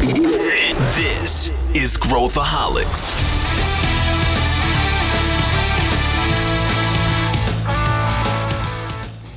This is Growthaholics.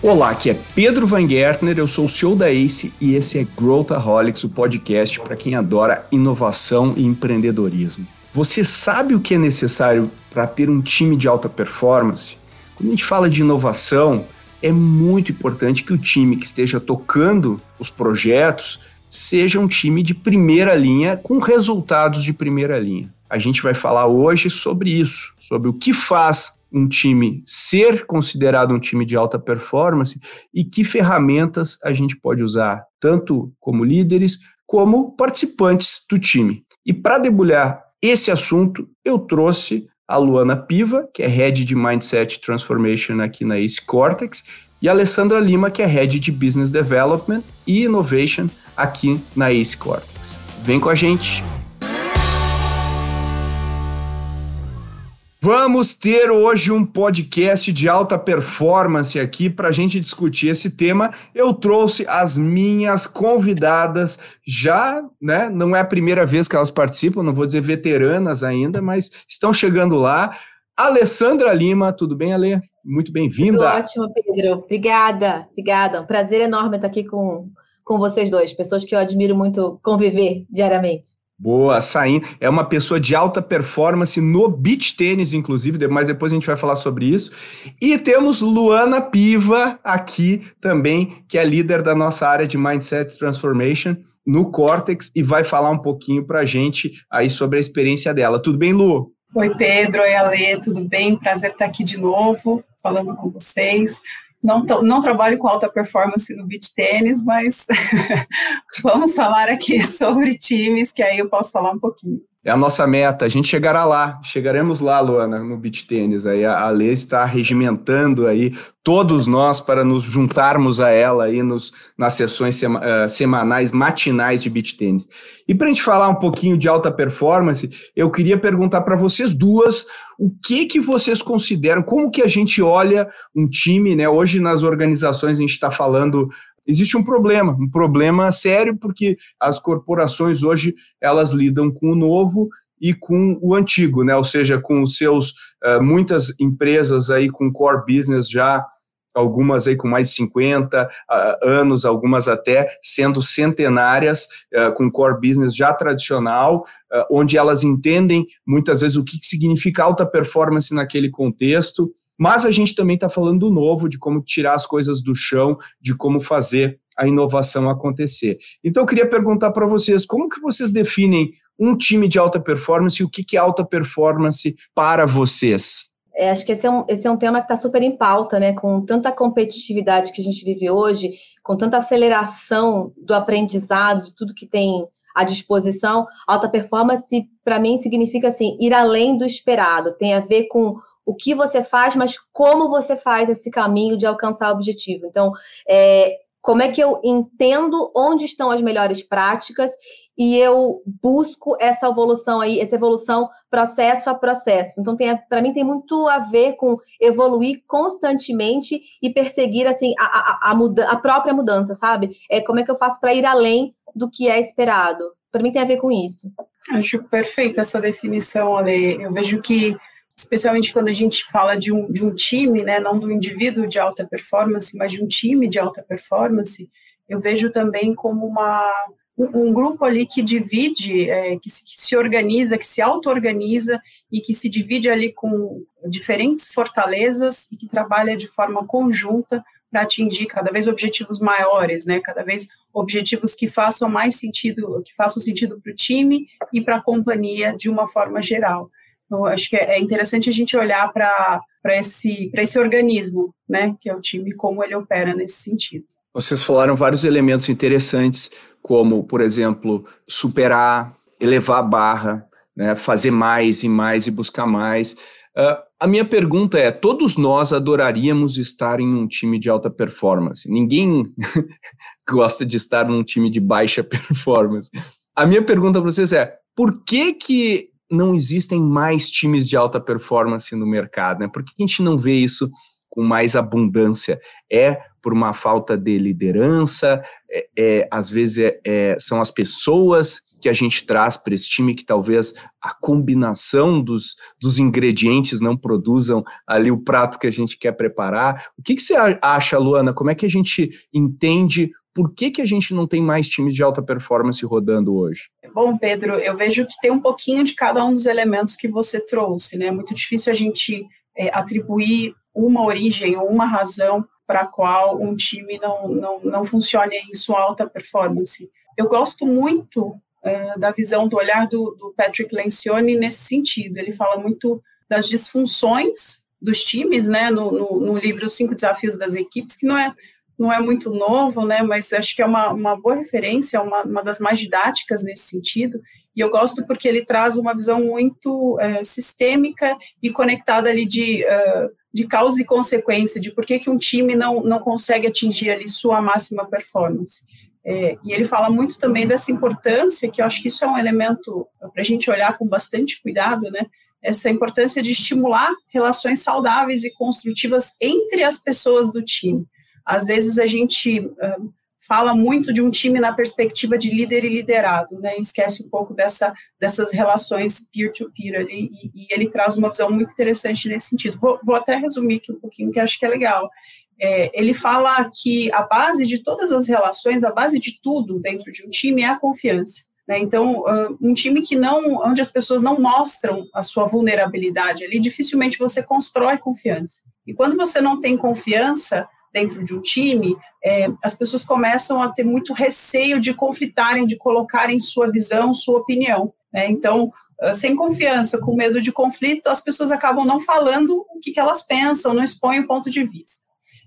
Olá, aqui é Pedro Van Gertner, eu sou o CEO da ACE e esse é Growthaholics, o podcast para quem adora inovação e empreendedorismo. Você sabe o que é necessário para ter um time de alta performance? Quando a gente fala de inovação, é muito importante que o time que esteja tocando os projetos seja um time de primeira linha com resultados de primeira linha. A gente vai falar hoje sobre isso, sobre o que faz um time ser considerado um time de alta performance e que ferramentas a gente pode usar, tanto como líderes como participantes do time. E para debulhar esse assunto, eu trouxe a Luana Piva, que é Head de Mindset Transformation aqui na Ace Cortex, e a Alessandra Lima, que é Head de Business Development e Innovation aqui na Ace Cortex. Vem com a gente! Vamos ter hoje um podcast de alta performance aqui para a gente discutir esse tema. Eu trouxe as minhas convidadas, já, né? Não é a primeira vez que elas participam, não vou dizer veteranas ainda, mas estão chegando lá. Alessandra Lima, tudo bem, Ale? Muito bem-vinda. Ótimo, Pedro. Obrigada, obrigada. Um prazer enorme estar aqui com, com vocês dois, pessoas que eu admiro muito conviver diariamente. Boa, saindo. É uma pessoa de alta performance no beach tênis, inclusive, mas depois a gente vai falar sobre isso. E temos Luana Piva aqui também, que é líder da nossa área de Mindset Transformation no Cortex e vai falar um pouquinho para a gente aí sobre a experiência dela. Tudo bem, Lu? Oi, Pedro. Oi, Ale. Tudo bem? Prazer estar aqui de novo, falando com vocês. Não, não trabalho com alta performance no beach tênis, mas vamos falar aqui sobre times, que aí eu posso falar um pouquinho. É a nossa meta, a gente chegará lá, chegaremos lá, Luana, no beach tênis. Aí a, a está regimentando aí todos nós para nos juntarmos a ela aí nos, nas sessões sema, uh, semanais, matinais de beach tênis. E para a gente falar um pouquinho de alta performance, eu queria perguntar para vocês duas o que que vocês consideram, como que a gente olha um time, né? Hoje nas organizações a gente está falando existe um problema, um problema sério, porque as corporações hoje elas lidam com o novo e com o antigo, né? Ou seja, com os seus uh, muitas empresas aí com core business já algumas aí com mais de 50 uh, anos, algumas até sendo centenárias, uh, com core business já tradicional, uh, onde elas entendem muitas vezes o que, que significa alta performance naquele contexto, mas a gente também está falando do novo, de como tirar as coisas do chão, de como fazer a inovação acontecer. Então eu queria perguntar para vocês, como que vocês definem um time de alta performance e o que, que é alta performance para vocês? É, acho que esse é, um, esse é um tema que está super em pauta, né? Com tanta competitividade que a gente vive hoje, com tanta aceleração do aprendizado, de tudo que tem à disposição, alta performance, para mim, significa assim, ir além do esperado. Tem a ver com o que você faz, mas como você faz esse caminho de alcançar o objetivo. Então, é, como é que eu entendo onde estão as melhores práticas e eu busco essa evolução aí, essa evolução processo a processo. Então, para mim, tem muito a ver com evoluir constantemente e perseguir assim a, a, a, muda, a própria mudança, sabe? É como é que eu faço para ir além do que é esperado. Para mim, tem a ver com isso. Acho perfeita essa definição, Ale. Eu vejo que especialmente quando a gente fala de um, de um time, né, não do indivíduo de alta performance, mas de um time de alta performance, eu vejo também como uma, um, um grupo ali que divide, é, que, se, que, se, organiza, que se auto-organiza e que se divide ali com diferentes fortalezas e que trabalha de forma conjunta para atingir cada vez objetivos maiores, né, cada vez objetivos que façam mais sentido, que façam sentido para o time e para a companhia de uma forma geral. Então, acho que é interessante a gente olhar para esse, esse organismo, né, que é o time, como ele opera nesse sentido. Vocês falaram vários elementos interessantes, como, por exemplo, superar, elevar a barra, né, fazer mais e mais e buscar mais. Uh, a minha pergunta é: todos nós adoraríamos estar em um time de alta performance. Ninguém gosta de estar num time de baixa performance. A minha pergunta para vocês é: por que que não existem mais times de alta performance no mercado? Né? Por que a gente não vê isso com mais abundância? É por uma falta de liderança? É, é às vezes é, é, são as pessoas que a gente traz para esse time, que talvez a combinação dos, dos ingredientes não produzam ali o prato que a gente quer preparar. O que, que você acha, Luana? Como é que a gente entende por que, que a gente não tem mais times de alta performance rodando hoje? Bom, Pedro, eu vejo que tem um pouquinho de cada um dos elementos que você trouxe, né? É muito difícil a gente é, atribuir uma origem ou uma razão para a qual um time não, não, não funcione em sua alta performance. Eu gosto muito é, da visão, do olhar do, do Patrick Lencioni nesse sentido. Ele fala muito das disfunções dos times, né, no, no, no livro Os Cinco Desafios das Equipes, que não é não é muito novo, né, mas acho que é uma, uma boa referência, uma, uma das mais didáticas nesse sentido, e eu gosto porque ele traz uma visão muito é, sistêmica e conectada ali de, uh, de causa e consequência, de por que, que um time não, não consegue atingir ali sua máxima performance. É, e ele fala muito também dessa importância, que eu acho que isso é um elemento para a gente olhar com bastante cuidado, né? Essa importância de estimular relações saudáveis e construtivas entre as pessoas do time. Às vezes a gente uh, fala muito de um time na perspectiva de líder e liderado, né? esquece um pouco dessa, dessas relações peer-to-peer -peer ali, e, e, ele traz uma visão muito interessante nesse sentido. Vou, vou até resumir aqui um pouquinho, que acho que é legal. É, ele fala que a base de todas as relações, a base de tudo dentro de um time é a confiança. Né? Então, um time que não, onde as pessoas não mostram a sua vulnerabilidade ali, dificilmente você constrói confiança. E quando você não tem confiança, dentro de um time, é, as pessoas começam a ter muito receio de conflitarem, de colocarem sua visão, sua opinião. Né? Então, ah, sem confiança, com medo de conflito, as pessoas acabam não falando o que, que elas pensam, não expõem o ponto de vista.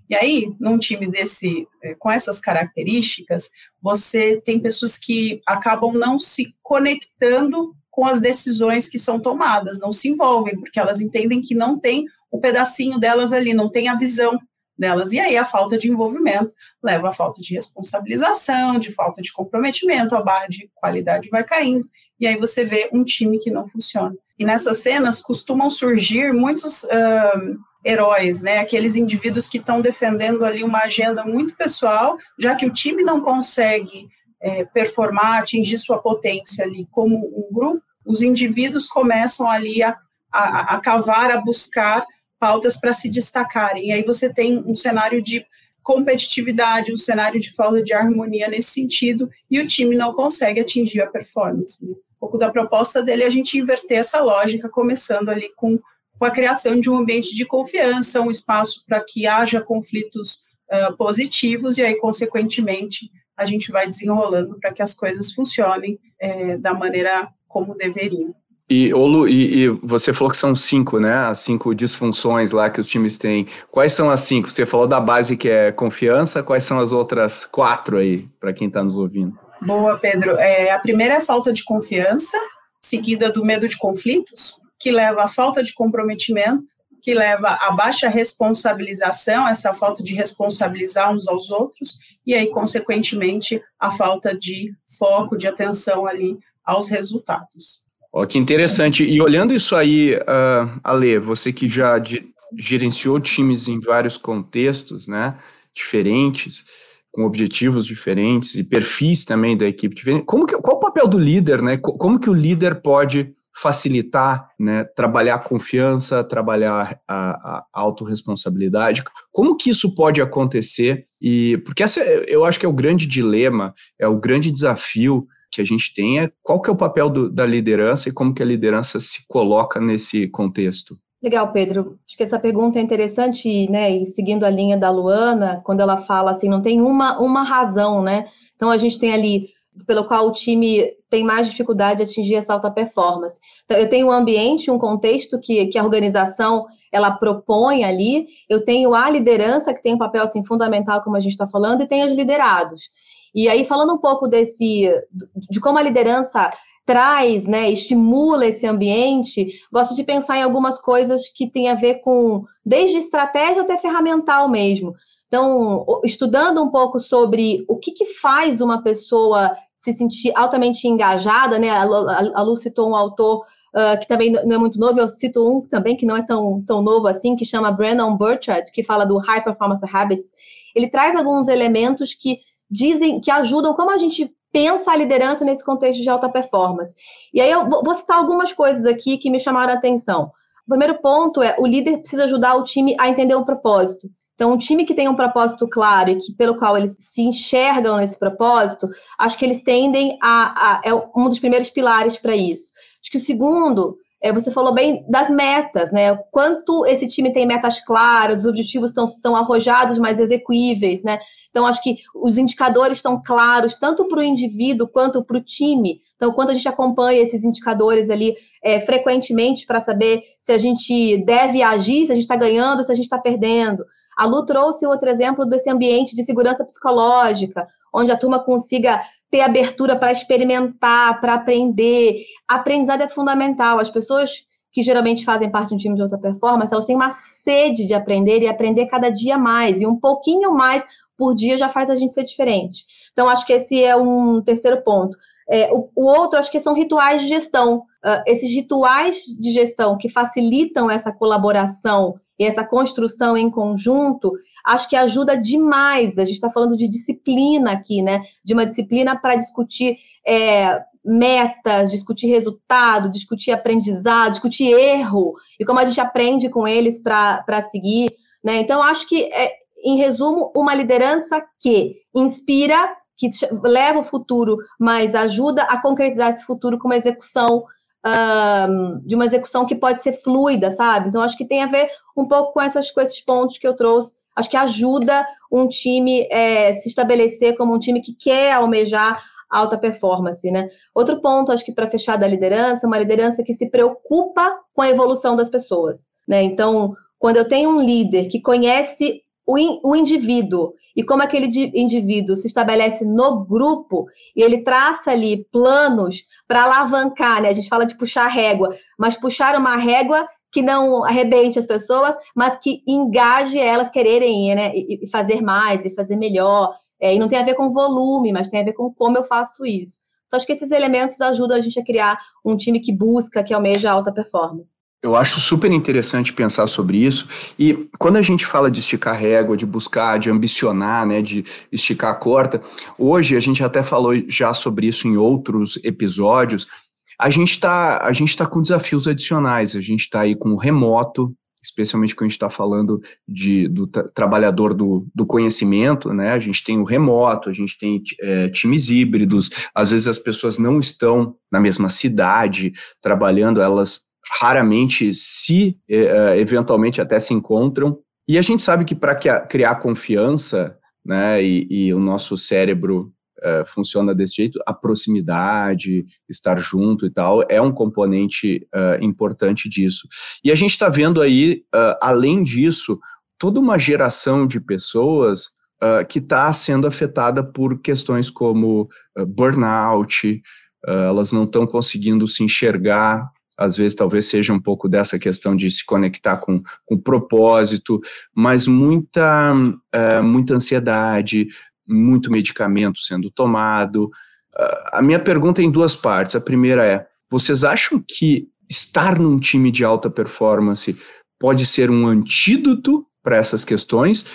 E aí, num time desse, eh, com essas características, você tem pessoas que acabam não se conectando com as decisões que são tomadas, não se envolvem, porque elas entendem que não tem o pedacinho delas ali, não tem a visão delas. E aí a falta de envolvimento leva à falta de responsabilização, de falta de comprometimento, a barra de qualidade vai caindo, e aí você vê um time que não funciona. E nessas cenas costumam surgir muitos uh, heróis, né? Aqueles indivíduos que estão defendendo ali uma agenda muito pessoal, já que o time não consegue é, performar, atingir sua potência ali como um grupo, os indivíduos começam ali a, a, a cavar, a buscar pautas para se destacarem. E aí você tem um cenário de competitividade, um cenário de falta de harmonia nesse sentido, e o time não consegue atingir a performance. Né? Um pouco da proposta dele é a gente inverter essa lógica, começando ali com, com a criação de um ambiente de confiança, um espaço para que haja conflitos uh, positivos, e aí, consequentemente, a gente vai desenrolando para que as coisas funcionem é, da maneira como deveriam. E, Olu, e, e, você falou que são cinco, né? As cinco disfunções lá que os times têm. Quais são as cinco? Você falou da base que é confiança, quais são as outras quatro aí, para quem está nos ouvindo? Boa, Pedro. É, a primeira é a falta de confiança, seguida do medo de conflitos, que leva à falta de comprometimento, que leva à baixa responsabilização, essa falta de responsabilizar uns aos outros, e aí, consequentemente, a falta de foco, de atenção ali aos resultados. Ó, que interessante. E olhando isso aí, uh, Ale, você que já gerenciou times em vários contextos, né, diferentes, com objetivos diferentes e perfis também da equipe diferente. Como que, qual o papel do líder, né? Como que o líder pode facilitar, né, trabalhar a confiança, trabalhar a, a autorresponsabilidade. Como que isso pode acontecer? E porque essa eu acho que é o grande dilema, é o grande desafio que a gente tem é qual que é o papel do, da liderança e como que a liderança se coloca nesse contexto. Legal, Pedro. Acho que essa pergunta é interessante, né? E seguindo a linha da Luana, quando ela fala assim, não tem uma, uma razão, né? Então a gente tem ali pelo qual o time tem mais dificuldade de atingir essa alta performance. Então, eu tenho um ambiente, um contexto que, que a organização ela propõe ali, eu tenho a liderança, que tem um papel assim, fundamental, como a gente está falando, e tem os liderados. E aí, falando um pouco desse, de como a liderança traz, né, estimula esse ambiente, gosto de pensar em algumas coisas que têm a ver com, desde estratégia até ferramental mesmo. Então, estudando um pouco sobre o que, que faz uma pessoa se sentir altamente engajada, né? A Lu citou um autor uh, que também não é muito novo, eu cito um também que não é tão, tão novo assim, que chama Brandon Burchard, que fala do High Performance Habits. Ele traz alguns elementos que dizem que ajudam como a gente pensa a liderança nesse contexto de alta performance. E aí eu vou citar algumas coisas aqui que me chamaram a atenção. O primeiro ponto é o líder precisa ajudar o time a entender o propósito. Então, um time que tem um propósito claro e que pelo qual eles se enxergam nesse propósito, acho que eles tendem a, a é um dos primeiros pilares para isso. Acho que o segundo você falou bem das metas, né? Quanto esse time tem metas claras, os objetivos estão, estão arrojados, mas execuíveis, né? Então, acho que os indicadores estão claros, tanto para o indivíduo quanto para o time. Então, quando a gente acompanha esses indicadores ali é, frequentemente para saber se a gente deve agir, se a gente está ganhando, se a gente está perdendo. A Lu trouxe outro exemplo desse ambiente de segurança psicológica, onde a turma consiga ter abertura para experimentar, para aprender. Aprendizado é fundamental. As pessoas que geralmente fazem parte de um time de alta performance, elas têm uma sede de aprender e aprender cada dia mais. E um pouquinho mais por dia já faz a gente ser diferente. Então, acho que esse é um terceiro ponto. É, o, o, outro, acho que são rituais de gestão. Uh, esses rituais de gestão que facilitam essa colaboração e essa construção em conjunto, acho que ajuda demais. A gente está falando de disciplina aqui, né? De uma disciplina para discutir é, metas, discutir resultado, discutir aprendizado, discutir erro e como a gente aprende com eles para seguir. Né? Então, acho que, é, em resumo, uma liderança que inspira, que leva o futuro, mas ajuda a concretizar esse futuro com uma execução um, de uma execução que pode ser fluida, sabe? Então, acho que tem a ver um pouco com, essas, com esses pontos que eu trouxe. Acho que ajuda um time é, se estabelecer como um time que quer almejar alta performance, né? Outro ponto, acho que para fechar da liderança, uma liderança que se preocupa com a evolução das pessoas, né? Então, quando eu tenho um líder que conhece o, in, o indivíduo e como aquele indivíduo se estabelece no grupo e ele traça ali planos para alavancar, né? A gente fala de puxar régua, mas puxar uma régua que não arrebente as pessoas, mas que engaje elas quererem né, e fazer mais e fazer melhor. É, e não tem a ver com volume, mas tem a ver com como eu faço isso. Então, acho que esses elementos ajudam a gente a criar um time que busca, que almeja alta performance. Eu acho super interessante pensar sobre isso. E quando a gente fala de esticar régua, de buscar, de ambicionar, né, de esticar a corda, hoje a gente até falou já sobre isso em outros episódios. A gente está a gente tá com desafios adicionais. A gente está aí com o remoto, especialmente quando a gente está falando de, do trabalhador do, do conhecimento, né? A gente tem o remoto, a gente tem é, times híbridos, às vezes as pessoas não estão na mesma cidade trabalhando, elas raramente se é, eventualmente até se encontram. E a gente sabe que para criar confiança, né, e, e o nosso cérebro é, funciona desse jeito, a proximidade, estar junto e tal, é um componente é, importante disso. E a gente está vendo aí, além disso, toda uma geração de pessoas que está sendo afetada por questões como burnout, elas não estão conseguindo se enxergar às vezes talvez seja um pouco dessa questão de se conectar com, com propósito, mas muita, uh, muita ansiedade, muito medicamento sendo tomado. Uh, a minha pergunta é em duas partes. A primeira é: vocês acham que estar num time de alta performance pode ser um antídoto para essas questões?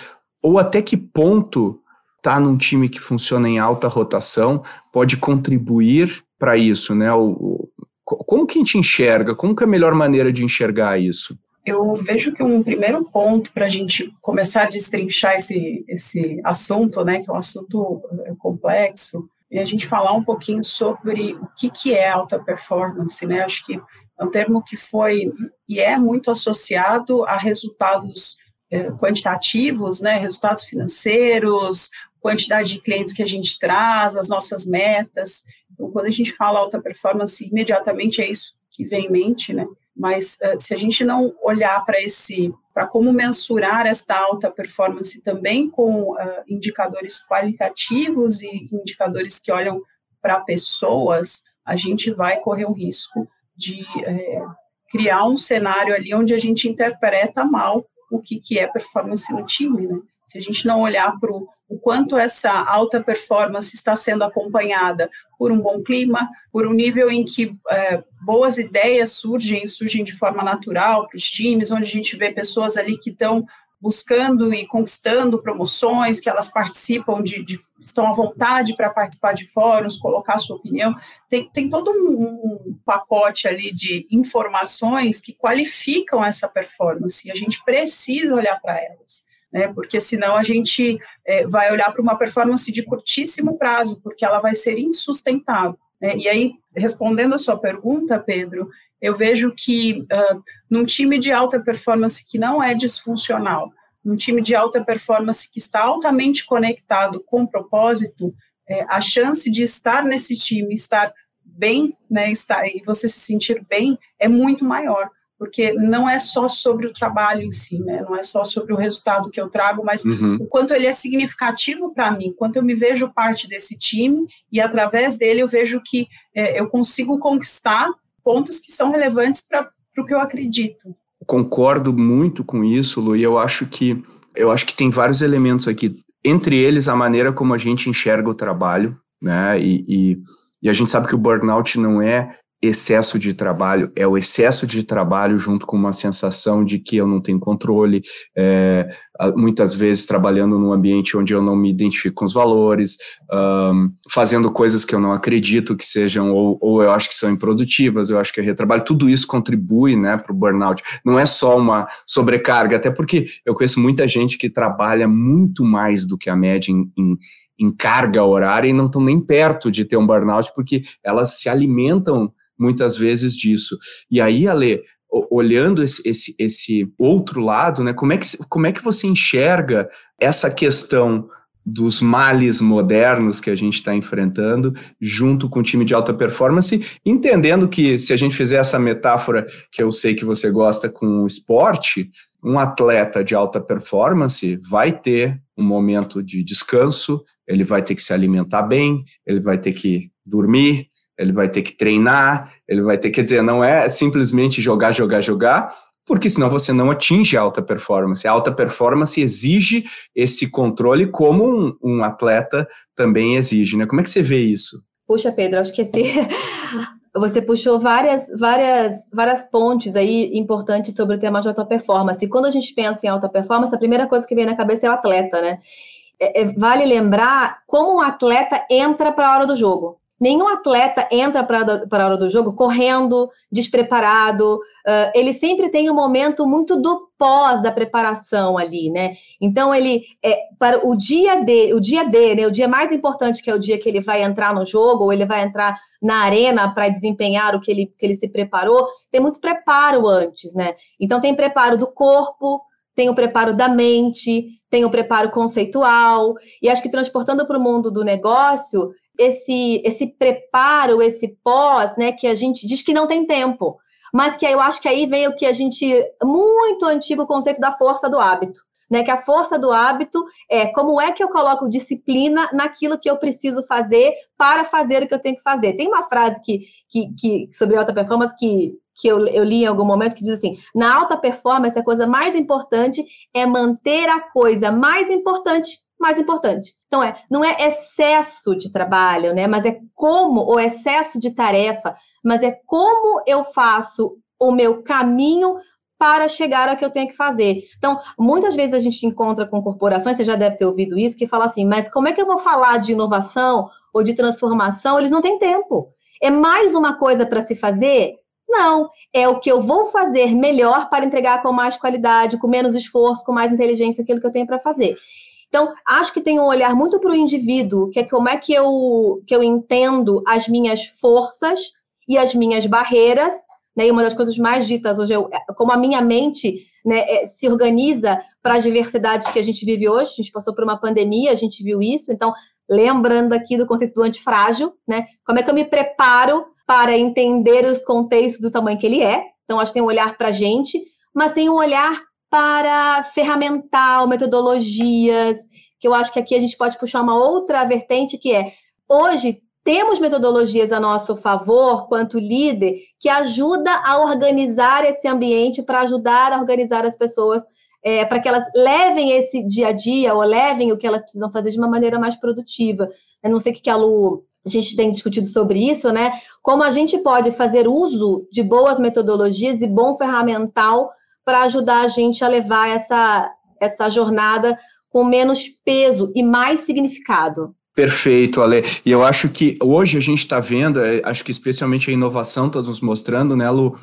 Ou até que ponto estar tá num time que funciona em alta rotação pode contribuir para isso, né? O, como que a gente enxerga? Como que é a melhor maneira de enxergar isso? Eu vejo que um primeiro ponto para a gente começar a destrinchar esse, esse assunto, né, que é um assunto é, complexo, é a gente falar um pouquinho sobre o que, que é alta performance, né? Acho que é um termo que foi e é muito associado a resultados é, quantitativos, né, resultados financeiros, quantidade de clientes que a gente traz, as nossas metas. Então, quando a gente fala alta performance, imediatamente é isso que vem em mente, né? Mas uh, se a gente não olhar para esse, para como mensurar esta alta performance também com uh, indicadores qualitativos e indicadores que olham para pessoas, a gente vai correr o risco de é, criar um cenário ali onde a gente interpreta mal o que, que é performance no time, né? Se a gente não olhar para o quanto essa alta performance está sendo acompanhada por um bom clima, por um nível em que é, boas ideias surgem, surgem de forma natural para os times, onde a gente vê pessoas ali que estão buscando e conquistando promoções, que elas participam de, de estão à vontade para participar de fóruns, colocar sua opinião. Tem, tem todo um, um, pacote ali de informações que qualificam essa performance, e a gente precisa olhar para elas. Né, porque senão a gente é, vai olhar para uma performance de curtíssimo prazo, porque ela vai ser insustentável. Né? E aí, respondendo a sua pergunta, Pedro, eu vejo que uh, num time de alta performance que não é disfuncional, num time de alta performance que está altamente conectado com o propósito, é, a chance de estar nesse time, estar bem, né, estar, e você se sentir bem, é muito maior, porque não é só sobre o trabalho em si, né, não é só sobre o resultado que eu trago, mas uhum. o quanto ele é significativo para mim, quanto eu me vejo parte desse time, e através dele eu vejo que é, eu consigo conquistar pontos que são relevantes para o que eu acredito. Concordo muito com isso, Lu, e eu acho que eu acho que tem vários elementos aqui, entre eles a maneira como a gente enxerga o trabalho, né? E, e, e a gente sabe que o burnout não é excesso de trabalho, é o excesso de trabalho junto com uma sensação de que eu não tenho controle, é, muitas vezes trabalhando num ambiente onde eu não me identifico com os valores, um, fazendo coisas que eu não acredito que sejam, ou, ou, eu acho que são improdutivas, eu acho que é retrabalho, tudo isso contribui né, para o burnout. Não é só uma sobrecarga, até porque eu conheço muita gente que trabalha muito mais do que a média em, em em carga horária e não estão nem perto de ter um burnout porque elas se alimentam muitas vezes disso. E aí, Ale, olhando esse, esse, esse outro lado, né, como, é que, como é que você enxerga essa questão dos males modernos que a gente está enfrentando, junto com o time de alta performance, entendendo que se a gente fizer essa metáfora que eu sei que você gosta com o esporte, um atleta de alta performance vai ter um momento de descanso, ele vai ter que se alimentar bem, ele vai ter que dormir, ele vai ter que treinar, ele vai ter, quer dizer, não é simplesmente jogar, jogar, jogar, porque senão você não atinge a alta performance. A alta performance exige esse controle como um, um atleta também exige, né? Como é que você vê isso? Puxa, Pedro, acho que esse você puxou várias, várias, várias pontes aí importantes sobre o tema de alta performance. E quando a gente pensa em alta performance, a primeira coisa que vem na cabeça é o atleta, né? É, é, vale lembrar como um atleta entra para a hora do jogo. Nenhum atleta entra para a hora do jogo correndo, despreparado. Uh, ele sempre tem um momento muito do pós da preparação ali, né? Então ele é, para o dia D, o dia D, né? O dia mais importante que é o dia que ele vai entrar no jogo ou ele vai entrar na arena para desempenhar o que ele, que ele se preparou. Tem muito preparo antes, né? Então tem preparo do corpo, tem o preparo da mente, tem o preparo conceitual, e acho que transportando para o mundo do negócio, esse, esse preparo, esse pós, né, que a gente diz que não tem tempo, mas que eu acho que aí vem o que a gente, muito antigo conceito da força do hábito. Né, que a força do hábito é como é que eu coloco disciplina naquilo que eu preciso fazer para fazer o que eu tenho que fazer. Tem uma frase que, que, que sobre alta performance que, que eu, eu li em algum momento que diz assim: na alta performance, a coisa mais importante é manter a coisa mais importante mais importante. Então, é, não é excesso de trabalho, né? Mas é como, ou excesso de tarefa, mas é como eu faço o meu caminho para chegar ao que eu tenho que fazer. Então, muitas vezes a gente encontra com corporações, você já deve ter ouvido isso, que fala assim, mas como é que eu vou falar de inovação ou de transformação? Eles não têm tempo. É mais uma coisa para se fazer? Não, é o que eu vou fazer melhor para entregar com mais qualidade, com menos esforço, com mais inteligência aquilo que eu tenho para fazer. Então, acho que tem um olhar muito para o indivíduo, que é como é que eu, que eu entendo as minhas forças e as minhas barreiras, né? E uma das coisas mais ditas hoje é como a minha mente né, é, se organiza para as diversidades que a gente vive hoje. A gente passou por uma pandemia, a gente viu isso. Então, lembrando aqui do conceito do antifrágil, né? Como é que eu me preparo para entender os contextos do tamanho que ele é? Então, acho que tem um olhar para a gente, mas tem um olhar para ferramental, metodologias, que eu acho que aqui a gente pode puxar uma outra vertente que é hoje temos metodologias a nosso favor, quanto líder, que ajuda a organizar esse ambiente para ajudar a organizar as pessoas, é, para que elas levem esse dia a dia ou levem o que elas precisam fazer de uma maneira mais produtiva. Eu não sei o que a Lu a gente tem discutido sobre isso, né? Como a gente pode fazer uso de boas metodologias e bom ferramental para ajudar a gente a levar essa, essa jornada com menos peso e mais significado. Perfeito, Ale. E eu acho que hoje a gente está vendo, é, acho que especialmente a inovação está nos mostrando, né, Lu,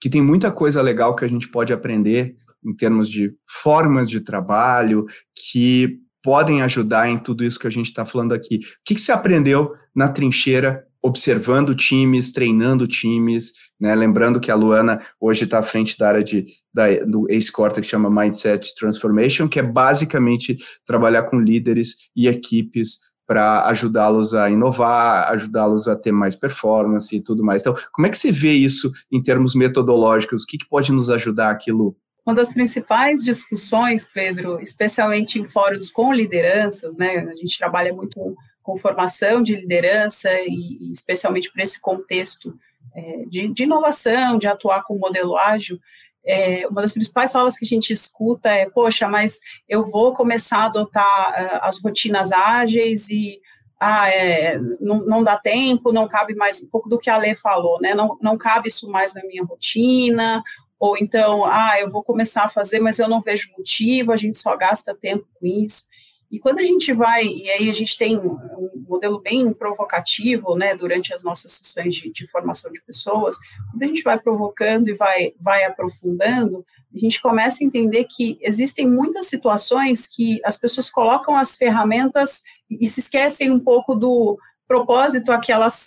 que tem muita coisa legal que a gente pode aprender em termos de formas de trabalho que podem ajudar em tudo isso que a gente está falando aqui. O que, que você aprendeu na trincheira observando times, treinando times, né? Lembrando que a Luana hoje está à frente da área de, da, do Cortex, que chama Mindset Transformation, que é basicamente trabalhar com líderes e equipes para ajudá-los a inovar, ajudá-los a ter mais performance e tudo mais. Então, como é que você vê isso em termos metodológicos? O que, que pode nos ajudar aquilo? Uma das principais discussões, Pedro, especialmente em fóruns com lideranças, né? A gente trabalha muito com formação de liderança e, especialmente para esse contexto é, de, de, inovação, de atuar com modelo ágil, é, uma das principais falas que a gente escuta é, poxa, mas eu vou começar a adotar uh, as rotinas ágeis e ah, é, não, não, dá tempo, não cabe mais, um pouco do que a Lê falou, né, não, não cabe isso mais na minha rotina, ou então, ah, eu vou começar a fazer, mas eu não vejo motivo, a gente só gasta tempo com isso. E quando a gente vai, e aí a gente tem um modelo bem provocativo, né, durante as nossas sessões de, de, formação de pessoas, quando a gente vai provocando e vai, vai aprofundando, a gente começa a entender que existem muitas situações que as pessoas colocam as ferramentas e se esquecem um pouco do propósito a que elas,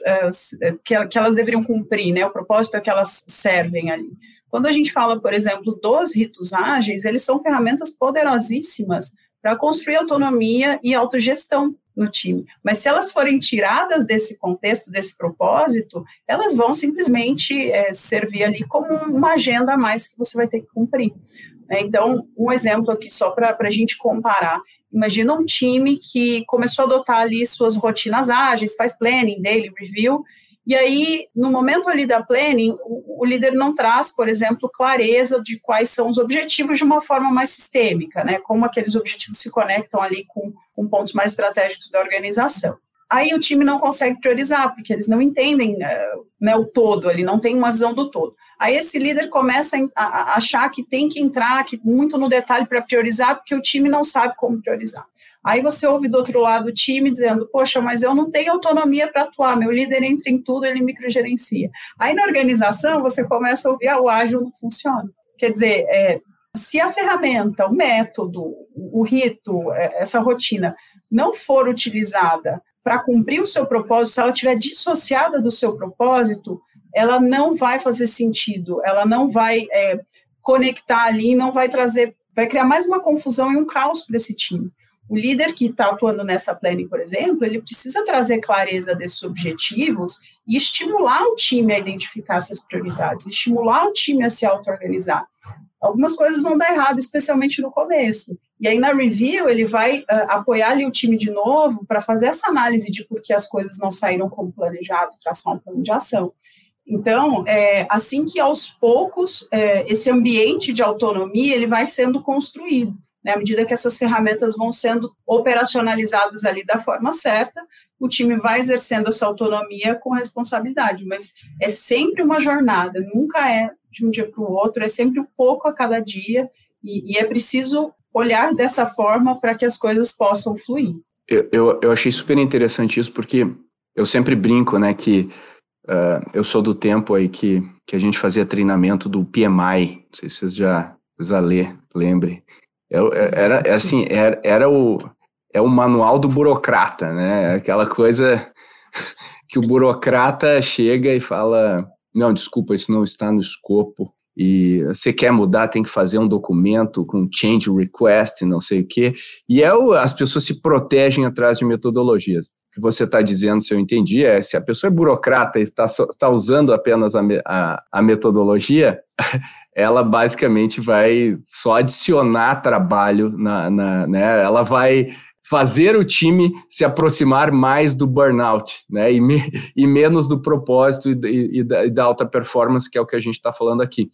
que, que elas deveriam cumprir, né, o propósito a que elas servem ali. Quando a gente fala, por exemplo, dos ritos ágeis, eles são ferramentas poderosíssimas para construir autonomia e autogestão no time. Mas se elas forem tiradas desse contexto, desse propósito, elas vão simplesmente é, servir ali como uma agenda a mais que você vai ter que cumprir. Né? Então, um exemplo aqui só para a gente comparar. Imagina um time que começou a adotar ali suas rotinas ágeis, faz planning, daily review, e aí, no momento ali da planning, o, líder não traz, por exemplo, clareza de quais são os objetivos de uma forma mais sistêmica, né? Como aqueles objetivos se conectam ali com, com pontos mais estratégicos da organização. Aí o time não consegue priorizar, porque eles não entendem uh, né, o todo, ele não tem uma visão do todo. Aí esse líder começa a, a achar que tem que entrar que, muito no detalhe para priorizar, porque o time não sabe como priorizar. Aí você ouve do outro lado o time dizendo: Poxa, mas eu não tenho autonomia para atuar, meu líder entra em tudo, ele microgerencia. Aí na organização você começa a ouvir: ah, o ágil não funciona. Quer dizer, é, se a ferramenta, o método, o rito, é, essa rotina não for utilizada para cumprir o seu propósito, se ela estiver dissociada do seu propósito, ela não vai fazer sentido, ela não vai é, conectar ali, não vai trazer, vai criar mais uma confusão e um caos para esse time. O líder que está atuando nessa planning, por exemplo, ele precisa trazer clareza desses objetivos e estimular o time a identificar essas prioridades, estimular o time a se auto-organizar. Algumas coisas vão dar errado, especialmente no começo. E aí, na review, ele vai uh, apoiar ali o time de novo para fazer essa análise de por que as coisas não saíram como planejado, traçar um plano de ação. Então, é, assim que aos poucos é, esse ambiente de autonomia ele vai sendo construído. Né? À medida que essas ferramentas vão sendo operacionalizadas ali da forma certa, o time vai exercendo essa autonomia com responsabilidade, mas é sempre uma jornada, nunca é de um dia para o outro, é sempre um pouco a cada dia, e, e é preciso olhar dessa forma para que as coisas possam fluir. Eu, eu, eu, achei super interessante isso, porque eu sempre brinco, né, que uh, eu sou do tempo aí que, que a gente fazia treinamento do PMI, não sei se vocês já, já lê, lembre, era, era assim, era, era o, é o manual do burocrata, né? Aquela coisa que o burocrata chega e fala: não, desculpa, isso não está no escopo. E você quer mudar, tem que fazer um documento com change request, não sei o quê. E é o, as pessoas se protegem atrás de metodologias. O que você está dizendo, se eu entendi, é se a pessoa é burocrata e está, está usando apenas a, a, a metodologia, ela basicamente vai só adicionar trabalho na, na né? Ela vai fazer o time se aproximar mais do burnout, né? E, me, e menos do propósito e, e, da, e, da, alta performance, que é o que a gente está falando aqui.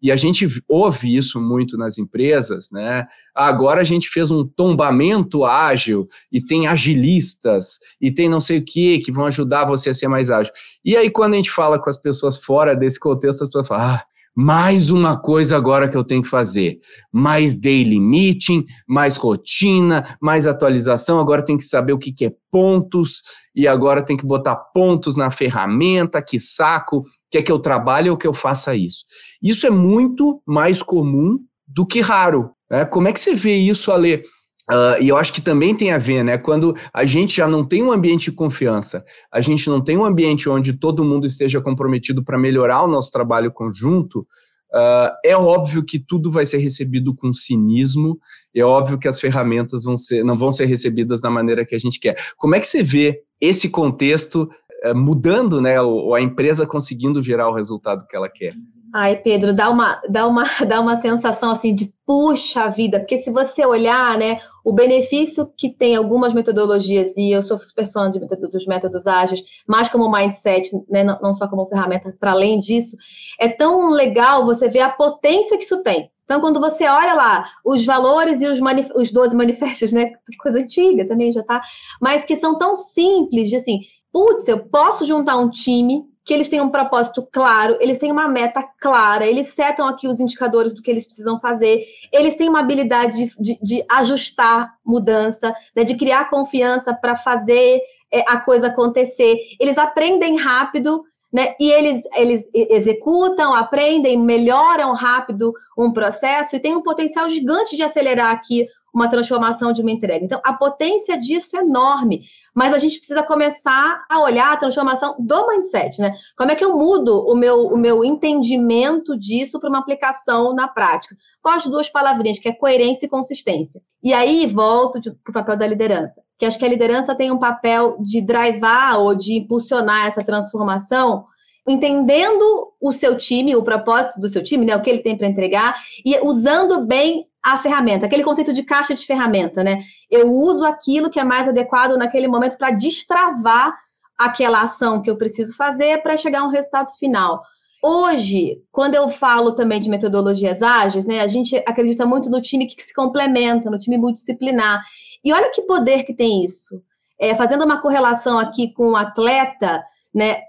E a gente ouve isso muito nas empresas, né? Agora a gente fez um tombamento ágil e tem agilistas e tem não sei o que que vão ajudar você a ser mais ágil. E aí, quando a gente fala com as pessoas fora desse contexto, as pessoas falam, ah, mais uma coisa agora que eu tenho que fazer. Mais daily meeting, mais rotina, mais atualização. Agora tem que saber o que, que é pontos, e agora tem que botar pontos na ferramenta. Que saco! Quer que eu trabalhe ou que eu faça isso? Isso é muito mais comum do que raro. Né? Como é que você vê isso, Ale? Uh, e eu acho que também tem a ver, né? Quando a gente já não tem um ambiente de confiança, a gente não tem um ambiente onde todo mundo esteja comprometido para melhorar o nosso trabalho conjunto, uh, é óbvio que tudo vai ser recebido com cinismo, é óbvio que as ferramentas vão ser, não vão ser recebidas da maneira que a gente quer. Como é que você vê esse contexto mudando, né? Ou a empresa conseguindo gerar o resultado que ela quer? Ai, Pedro, dá uma, dá uma, dá uma sensação assim de puxa vida, porque se você olhar, né, o benefício que tem algumas metodologias, e eu sou super fã de, dos métodos ágeis, mais como mindset, né, não, não só como ferramenta, para além disso, é tão legal você ver a potência que isso tem. Então, quando você olha lá os valores e os, os 12 manifestos, né, coisa antiga também já tá, mas que são tão simples de assim, putz, eu posso juntar um time que eles têm um propósito claro, eles têm uma meta clara, eles setam aqui os indicadores do que eles precisam fazer, eles têm uma habilidade de, de, de ajustar mudança, né, de criar confiança para fazer é, a coisa acontecer. Eles aprendem rápido, né, e eles, eles executam, aprendem, melhoram rápido um processo e tem um potencial gigante de acelerar aqui uma transformação de uma entrega. Então, a potência disso é enorme, mas a gente precisa começar a olhar a transformação do mindset, né? Como é que eu mudo o meu, o meu entendimento disso para uma aplicação na prática? Com as duas palavrinhas, que é coerência e consistência. E aí, volto para o papel da liderança, que acho que a liderança tem um papel de drivar ou de impulsionar essa transformação entendendo o seu time, o propósito do seu time, né, o que ele tem para entregar, e usando bem a ferramenta, aquele conceito de caixa de ferramenta, né? Eu uso aquilo que é mais adequado naquele momento para destravar aquela ação que eu preciso fazer para chegar a um resultado final. Hoje, quando eu falo também de metodologias ágeis, né, a gente acredita muito no time que se complementa, no time multidisciplinar. E olha que poder que tem isso. É, fazendo uma correlação aqui com o atleta, né,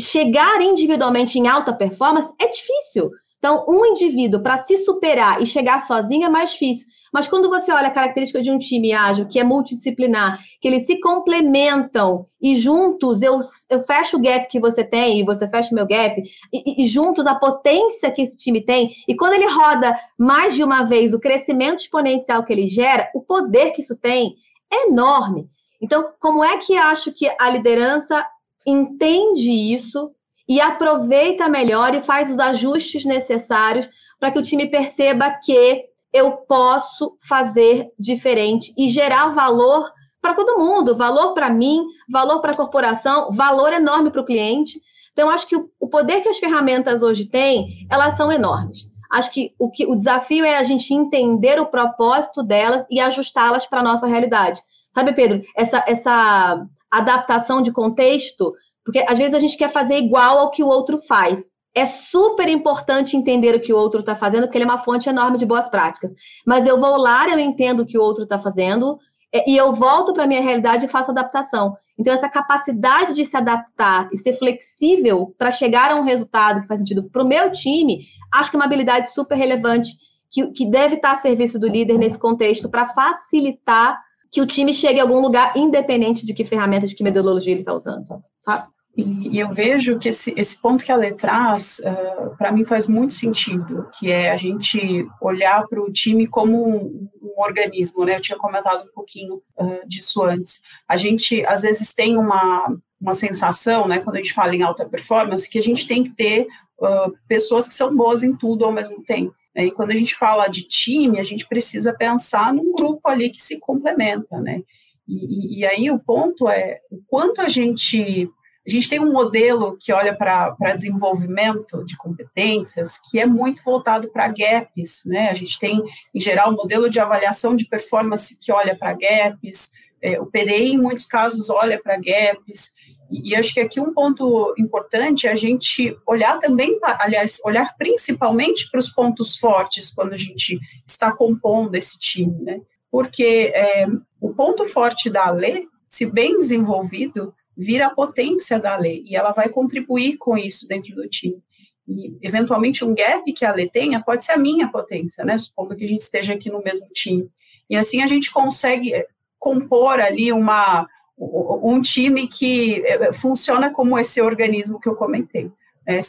chegar individualmente em alta performance é difícil. Então, um indivíduo para se superar e chegar sozinho é mais difícil. Mas quando você olha a característica de um time ágil, que é multidisciplinar, que eles se complementam e juntos eu, eu fecho o gap que você tem e você fecha o meu gap, e, e juntos a potência que esse time tem, e quando ele roda mais de uma vez o crescimento exponencial que ele gera, o poder que isso tem é enorme. Então, como é que acho que a liderança entende isso e aproveita melhor e faz os ajustes necessários para que o time perceba que eu posso fazer diferente e gerar valor para todo mundo, valor para mim, valor para a corporação, valor enorme para o cliente. Então, acho que o poder que as ferramentas hoje têm, elas são enormes. Acho que o, que o desafio é a gente entender o propósito delas e ajustá-las para a nossa realidade. Sabe, Pedro, essa, essa adaptação de contexto porque às vezes a gente quer fazer igual ao que o outro faz. É super importante entender o que o outro está fazendo, porque ele é uma fonte enorme de boas práticas. Mas eu vou lá, eu entendo o que o outro está fazendo, é, e eu volto para a minha realidade e faço adaptação. Então, essa capacidade de se adaptar e ser flexível para chegar a um resultado que faz sentido para o meu time, acho que é uma habilidade super relevante que, que deve estar a serviço do líder nesse contexto para facilitar que o time chegue a algum lugar, independente de que ferramenta, de que metodologia ele está usando, sabe? E, eu vejo que esse, esse ponto que a Lê traz, uh, para mim faz muito sentido, que é a gente olhar para o time como um, um, organismo, né? Eu tinha comentado um pouquinho uh, disso antes. A gente, às vezes, tem uma, uma sensação, né, quando a gente fala em alta performance, que a gente tem que ter uh, pessoas que são boas em tudo ao mesmo tempo. Né? E quando a gente fala de time, a gente precisa pensar num grupo ali que se complementa, né? E, e aí o ponto é o quanto a gente a gente tem um modelo que olha para desenvolvimento de competências que é muito voltado para gaps, né? A gente tem, em geral, um modelo de avaliação de performance que olha para gaps, é, o PDI, em muitos casos, olha para gaps, e, acho que aqui um ponto importante é a gente olhar também, aliás, olhar principalmente para os pontos fortes quando a gente está compondo esse time, né? Porque é, o ponto forte da lei, se bem desenvolvido, vira a potência da lei e ela vai contribuir com isso dentro do time. E, eventualmente, um gap que a Lê tenha pode ser a minha potência, né? Supondo que a gente esteja aqui no mesmo time. E assim a gente consegue eh, compor ali uma, um time que eh, funciona como esse organismo que eu comentei, né?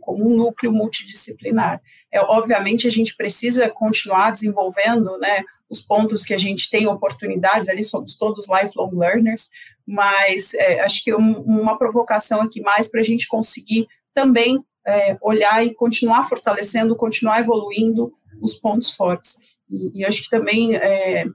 como um núcleo multidisciplinar. É, obviamente, a gente precisa continuar desenvolvendo né, os pontos que a gente tem oportunidades, ali somos todos lifelong learners, mas é, acho que um, uma provocação aqui mais para a gente conseguir também é, olhar e continuar fortalecendo, continuar evoluindo os pontos fortes. E, e acho que também é,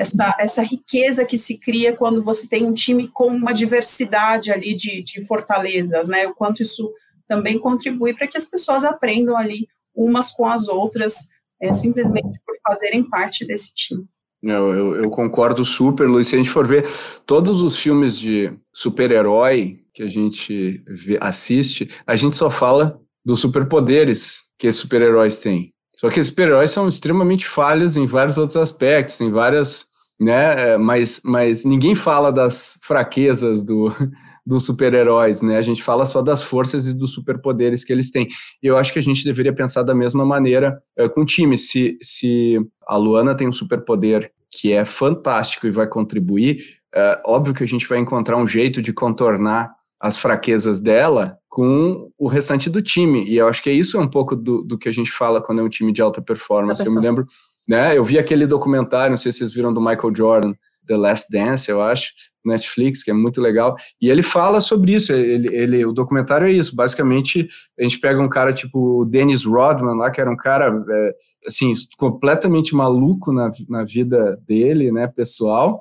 essa, essa riqueza que se cria quando você tem um time com uma diversidade ali de, de fortalezas, né? O quanto isso também contribui para que as pessoas aprendam ali umas com as outras, é, simplesmente por fazerem parte desse time. Eu, eu, eu, concordo super, Luiz. Se a gente for ver todos os filmes de super-herói que a gente vê, assiste, a gente só fala dos superpoderes que esses super-heróis têm. Só que esses super-heróis são extremamente falhos em vários outros aspectos, em várias, né? É, mas, mas ninguém fala das fraquezas do, dos super-heróis, né? A gente fala só das forças e dos superpoderes que eles têm. E eu acho que a gente deveria pensar da mesma maneira é, com o time. Se, se a Luana tem um superpoder que é fantástico e vai contribuir, é óbvio que a gente vai encontrar um jeito de contornar as fraquezas dela com o restante do time. E eu acho que é isso é um pouco do, do que a gente fala quando é um time de alta performance. Eu me lembro, né? Eu vi aquele documentário, não sei se vocês viram do Michael Jordan, The Last Dance, eu acho, Netflix, que é muito legal. E ele fala sobre isso. Ele, ele, o documentário é isso. Basicamente, a gente pega um cara tipo o Dennis Rodman lá, que era um cara é, assim completamente maluco na, na vida dele, né, pessoal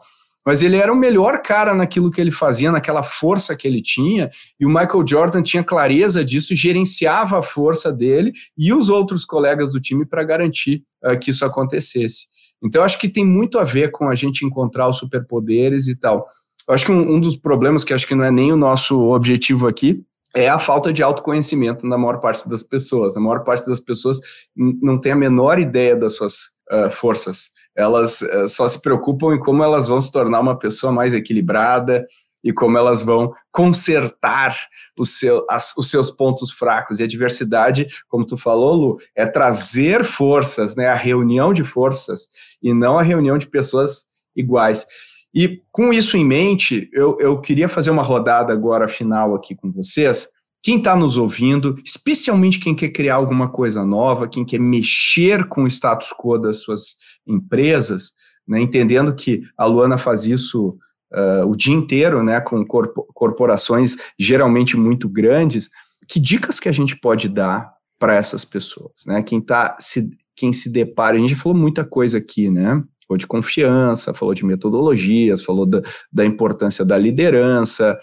mas ele era o melhor cara naquilo que ele fazia, naquela força que ele tinha, e o Michael Jordan tinha clareza disso, gerenciava a força dele e os outros colegas do time para garantir uh, que isso acontecesse. Então, acho que tem muito a ver com a gente encontrar os superpoderes e tal. Eu acho que um, um dos problemas, que acho que não é nem o nosso objetivo aqui, é a falta de autoconhecimento na maior parte das pessoas. A maior parte das pessoas não tem a menor ideia das suas uh, forças. Elas uh, só se preocupam em como elas vão se tornar uma pessoa mais equilibrada e como elas vão consertar seu, as, os seus pontos fracos. E a diversidade, como tu falou, Lu, é trazer forças, né, a reunião de forças, e não a reunião de pessoas iguais. E com isso em mente, eu, eu queria fazer uma rodada agora final aqui com vocês, quem está nos ouvindo, especialmente quem quer criar alguma coisa nova, quem quer mexer com o status quo das suas empresas, né, entendendo que a Luana faz isso uh, o dia inteiro, né, com corporações geralmente muito grandes, que dicas que a gente pode dar para essas pessoas, né? Quem tá se quem se depara, a gente falou muita coisa aqui, né? Falou de confiança, falou de metodologias, falou da, da importância da liderança,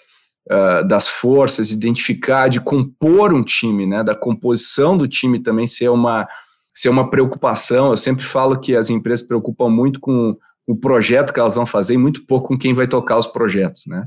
uh, das forças, identificar, de compor um time, né, da composição do time também ser uma, ser uma preocupação. Eu sempre falo que as empresas preocupam muito com o projeto que elas vão fazer e muito pouco com quem vai tocar os projetos, né?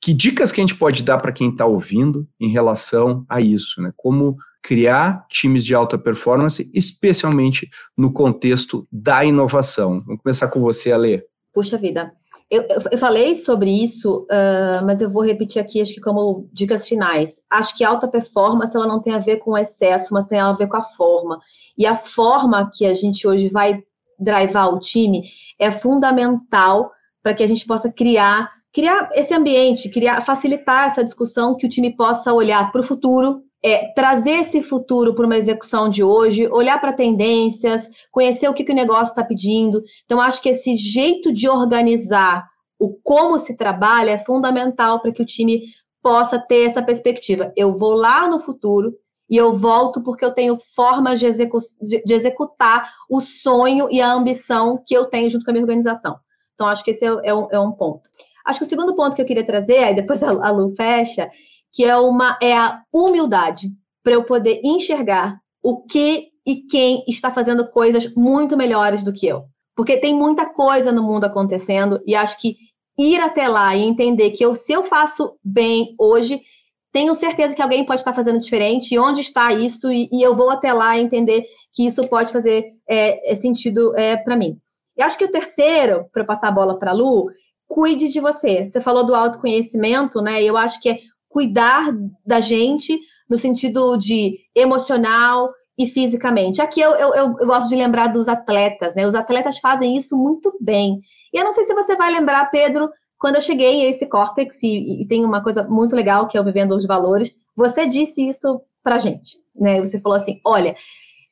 Que dicas que a gente pode dar para quem está ouvindo em relação a isso, né? Como criar times de alta performance, especialmente no contexto da inovação. Vamos começar com você, Ale. Puxa vida, eu, eu, falei sobre isso, uh, mas eu vou repetir aqui, acho que como dicas finais. Acho que alta performance ela não tem a ver com excesso, mas tem a ver com a forma. E a forma que a gente hoje vai drivar o time é fundamental para que a gente possa criar criar esse ambiente, criar facilitar essa discussão que o time possa olhar para o futuro é, trazer esse futuro para uma execução de hoje, olhar para tendências, conhecer o que, que o negócio está pedindo. Então, acho que esse jeito de organizar o como se trabalha é fundamental para que o time possa ter essa perspectiva. Eu vou lá no futuro e eu volto porque eu tenho formas de, execu de executar o sonho e a ambição que eu tenho junto com a minha organização. Então, acho que esse é, é, um, é um ponto. Acho que o segundo ponto que eu queria trazer, aí depois a, a Lu fecha, que é uma é a humildade para eu poder enxergar o que e quem está fazendo coisas muito melhores do que eu. Porque tem muita coisa no mundo acontecendo e acho que ir até lá e entender que eu, se eu faço bem hoje, tenho certeza que alguém pode estar fazendo diferente, e onde está isso, e, e eu vou até lá entender que isso pode fazer é, é sentido é, para mim. E acho que o terceiro, para passar a bola para a Lu, cuide de você. Você falou do autoconhecimento, né? Eu acho que é cuidar da gente no sentido de emocional e fisicamente. Aqui eu, eu, eu, gosto de lembrar dos atletas, né? Os atletas fazem isso muito bem. E eu não sei se você vai lembrar, Pedro, quando eu cheguei a esse córtex, e, e tem uma coisa muito legal que é o Vivendo os Valores, você disse isso pra gente, né? Você falou assim: olha,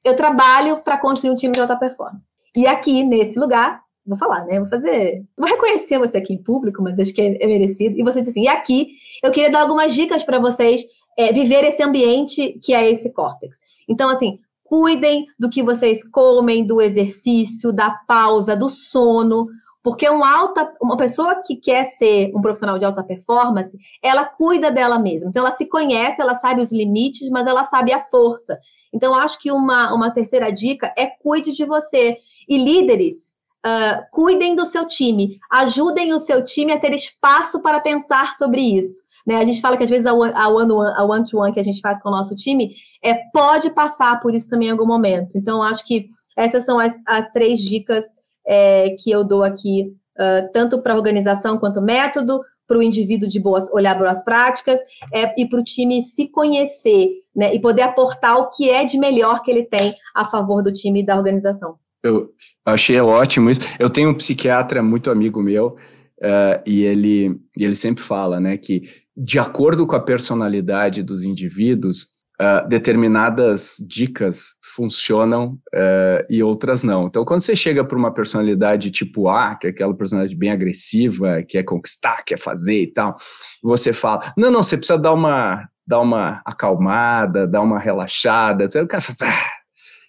eu trabalho para construir um time de alta performance. E aqui, nesse lugar, vou falar, né? Vou fazer. Vou reconhecer você aqui em público, mas acho que é, é merecido. E você disse assim: e aqui eu queria dar algumas dicas para vocês é, viver esse ambiente que é esse córtex. Então, assim, cuidem do que vocês comem, do exercício, da pausa, do sono. Porque um alta, uma pessoa que quer ser um profissional de alta performance, ela cuida dela mesma. Então, ela se conhece, ela sabe os limites, mas ela sabe a força. Então, acho que uma, uma terceira dica é cuide de você. E líderes, uh, cuidem do seu time. Ajudem o seu time a ter espaço para pensar sobre isso. Né? A gente fala que às vezes a one-to-one one que a gente faz com o nosso time é, pode passar por isso também em algum momento. Então, acho que essas são as, as três dicas é, que eu dou aqui, uh, tanto para organização quanto método, para o indivíduo de boas, olhar boas práticas é, e para o time se conhecer né, e poder aportar o que é de melhor que ele tem a favor do time e da organização. Eu achei ótimo isso. Eu tenho um psiquiatra muito amigo meu uh, e ele, ele sempre fala né, que, de acordo com a personalidade dos indivíduos, uh, determinadas dicas funcionam uh, e outras não. Então, quando você chega para uma personalidade tipo A, que é aquela personalidade bem agressiva, que quer conquistar, quer fazer e tal, você fala: não, não, você precisa dar uma, dar uma acalmada, dar uma relaxada. O cara fala: ah,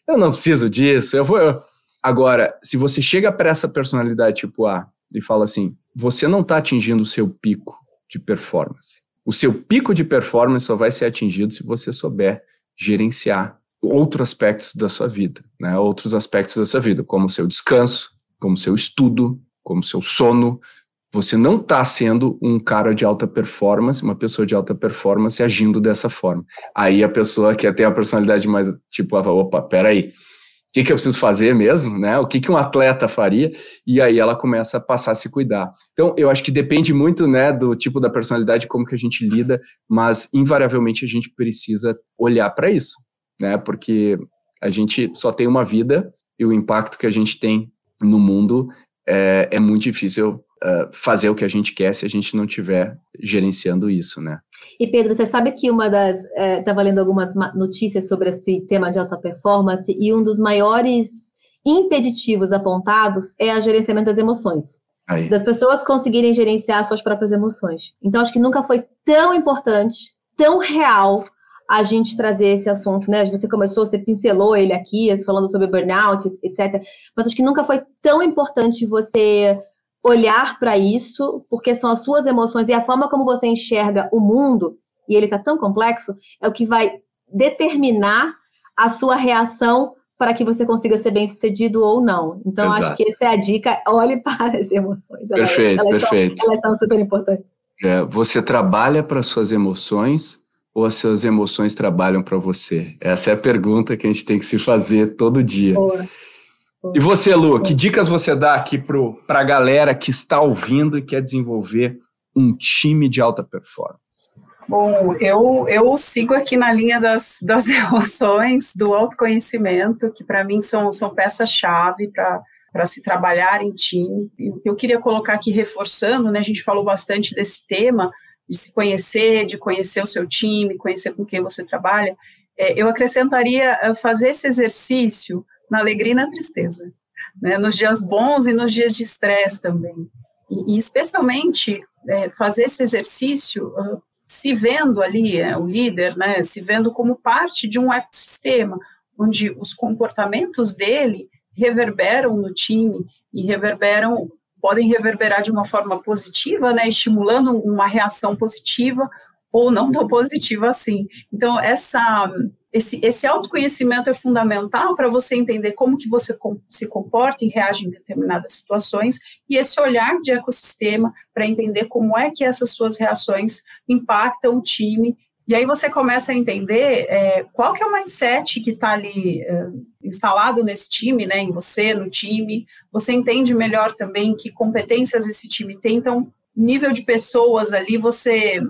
eu não preciso disso, eu vou. Agora, se você chega para essa personalidade tipo A e fala assim: você não está atingindo o seu pico de performance. O seu pico de performance só vai ser atingido se você souber gerenciar outros aspectos da sua vida, né? Outros aspectos da sua vida, como o seu descanso, como o seu estudo, como o seu sono. Você não está sendo um cara de alta performance, uma pessoa de alta performance agindo dessa forma. Aí a pessoa que tem a personalidade mais tipo, opa, peraí, o que, que eu preciso fazer mesmo, né? O que, que um atleta faria? E aí ela começa a passar a se cuidar. Então, eu acho que depende muito, né, do tipo da personalidade, como que a gente lida, mas invariavelmente a gente precisa olhar para isso, né? Porque a gente só tem uma vida e o impacto que a gente tem no mundo é, é muito difícil uh, fazer o que a gente quer se a gente não estiver gerenciando isso, né? E Pedro, você sabe que uma das. Estava é, lendo algumas notícias sobre esse tema de alta performance e um dos maiores impeditivos apontados é o gerenciamento das emoções. Aí. Das pessoas conseguirem gerenciar suas próprias emoções. Então, acho que nunca foi tão importante, tão real a gente trazer esse assunto, né? Você começou, você pincelou ele aqui, falando sobre burnout, etc. Mas acho que nunca foi tão importante você olhar para isso, porque são as suas emoções e a forma como você enxerga o mundo, e ele está tão complexo, é o que vai determinar a sua reação para que você consiga ser bem sucedido ou não. Então, Exato. acho que essa é a dica, olhe para as emoções. Perfeito, elas, elas perfeito. São, elas são super importantes. É, você trabalha para suas emoções ou as suas emoções trabalham para você? Essa é a pergunta que a gente tem que se fazer todo dia. Boa. E você, Lu, que dicas você dá aqui para a galera que está ouvindo e quer desenvolver um time de alta performance? Bom, eu, eu sigo aqui na linha das, das emoções, do autoconhecimento, que para mim são, são peças-chave para se trabalhar em time. Eu queria colocar aqui, reforçando, né, a gente falou bastante desse tema, de se conhecer, de conhecer o seu time, conhecer com quem você trabalha. É, eu acrescentaria eh, fazer esse exercício na alegria e na tristeza, né? nos dias bons e nos dias de estresse também. E, e especialmente é, fazer esse exercício uh, se vendo ali, é, o líder, né, se vendo como parte de um ecossistema, onde os comportamentos dele reverberam no time e reverberam podem reverberar de uma forma positiva, né, estimulando uma reação positiva ou não tão positiva assim. Então essa esse, esse autoconhecimento é fundamental para você entender como que você se comporta e reage em determinadas situações, e esse olhar de ecossistema para entender como é que essas suas reações impactam o time, e aí você começa a entender é, qual que é o mindset que está ali é, instalado nesse time, né, em você, no time, você entende melhor também que competências esse time tem, então, nível de pessoas ali, você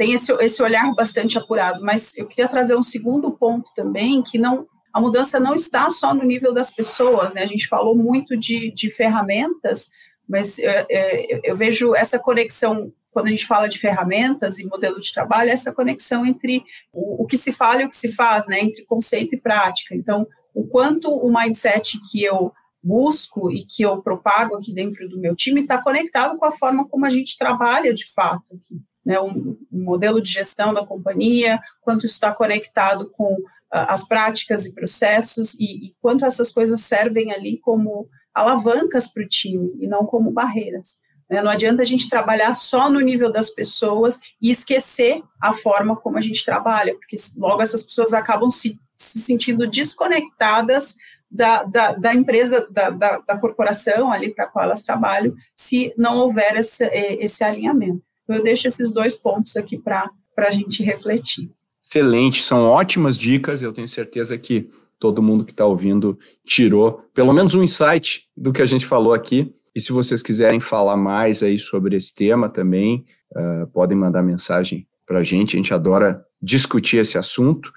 tem esse, esse olhar bastante apurado. Mas eu queria trazer um segundo ponto também, que não a mudança não está só no nível das pessoas, né? A gente falou muito de, de ferramentas, mas é, é, eu vejo essa conexão quando a gente fala de ferramentas e modelo de trabalho, essa conexão entre o, o, que se fala e o que se faz, né? Entre conceito e prática. Então, o quanto o mindset que eu busco e que eu propago aqui dentro do meu time está conectado com a forma como a gente trabalha de fato aqui né, um, um, modelo de gestão da companhia, quanto isso está conectado com uh, as práticas e processos e, e, quanto essas coisas servem ali como alavancas para o time e não como barreiras. Né? Não adianta a gente trabalhar só no nível das pessoas e esquecer a forma como a gente trabalha, porque logo essas pessoas acabam se, se sentindo desconectadas da, da, da, empresa, da, da, da corporação ali para a qual elas trabalham, se não houver esse, esse alinhamento. Então, eu deixo esses dois pontos aqui para a gente refletir. Excelente, são ótimas dicas. Eu tenho certeza que todo mundo que está ouvindo tirou pelo menos um insight do que a gente falou aqui. E se vocês quiserem falar mais aí sobre esse tema também, uh, podem mandar mensagem para a gente. A gente adora discutir esse assunto.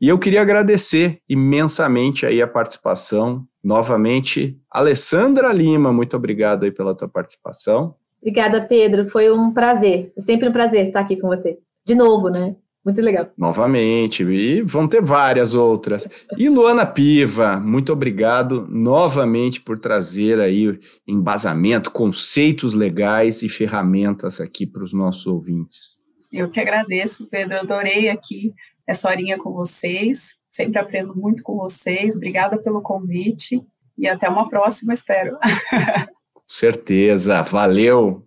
E eu queria agradecer imensamente aí a participação. Novamente, Alessandra Lima, muito obrigado aí pela tua participação. Obrigada, Pedro. Foi um prazer. É sempre um prazer estar aqui com vocês. De novo, né? Muito legal. Novamente, e vão ter várias outras. E Luana Piva, muito obrigado novamente por trazer aí embasamento, conceitos legais e ferramentas aqui para os nossos ouvintes. Eu que agradeço, Pedro. Adorei aqui essa horinha com vocês. Sempre aprendo muito com vocês. Obrigada pelo convite e até uma próxima, espero. Certeza, valeu!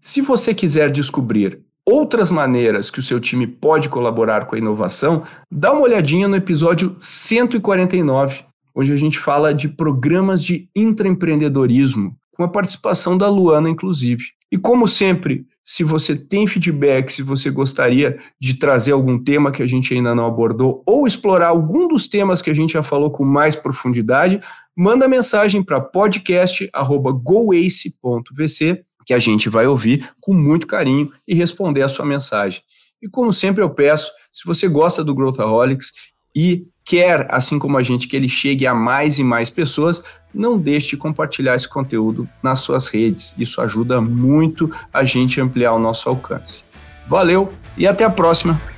Se você quiser descobrir outras maneiras que o seu time pode colaborar com a inovação, dá uma olhadinha no episódio 149, onde a gente fala de programas de intraempreendedorismo, com a participação da Luana, inclusive. E como sempre, se você tem feedback, se você gostaria de trazer algum tema que a gente ainda não abordou ou explorar algum dos temas que a gente já falou com mais profundidade, manda mensagem para podcast@goace.vc que a gente vai ouvir com muito carinho e responder a sua mensagem. E como sempre eu peço, se você gosta do Growthaholics e quer, assim como a gente, que ele chegue a mais e mais pessoas, não deixe de compartilhar esse conteúdo nas suas redes. Isso ajuda muito a gente a ampliar o nosso alcance. Valeu e até a próxima!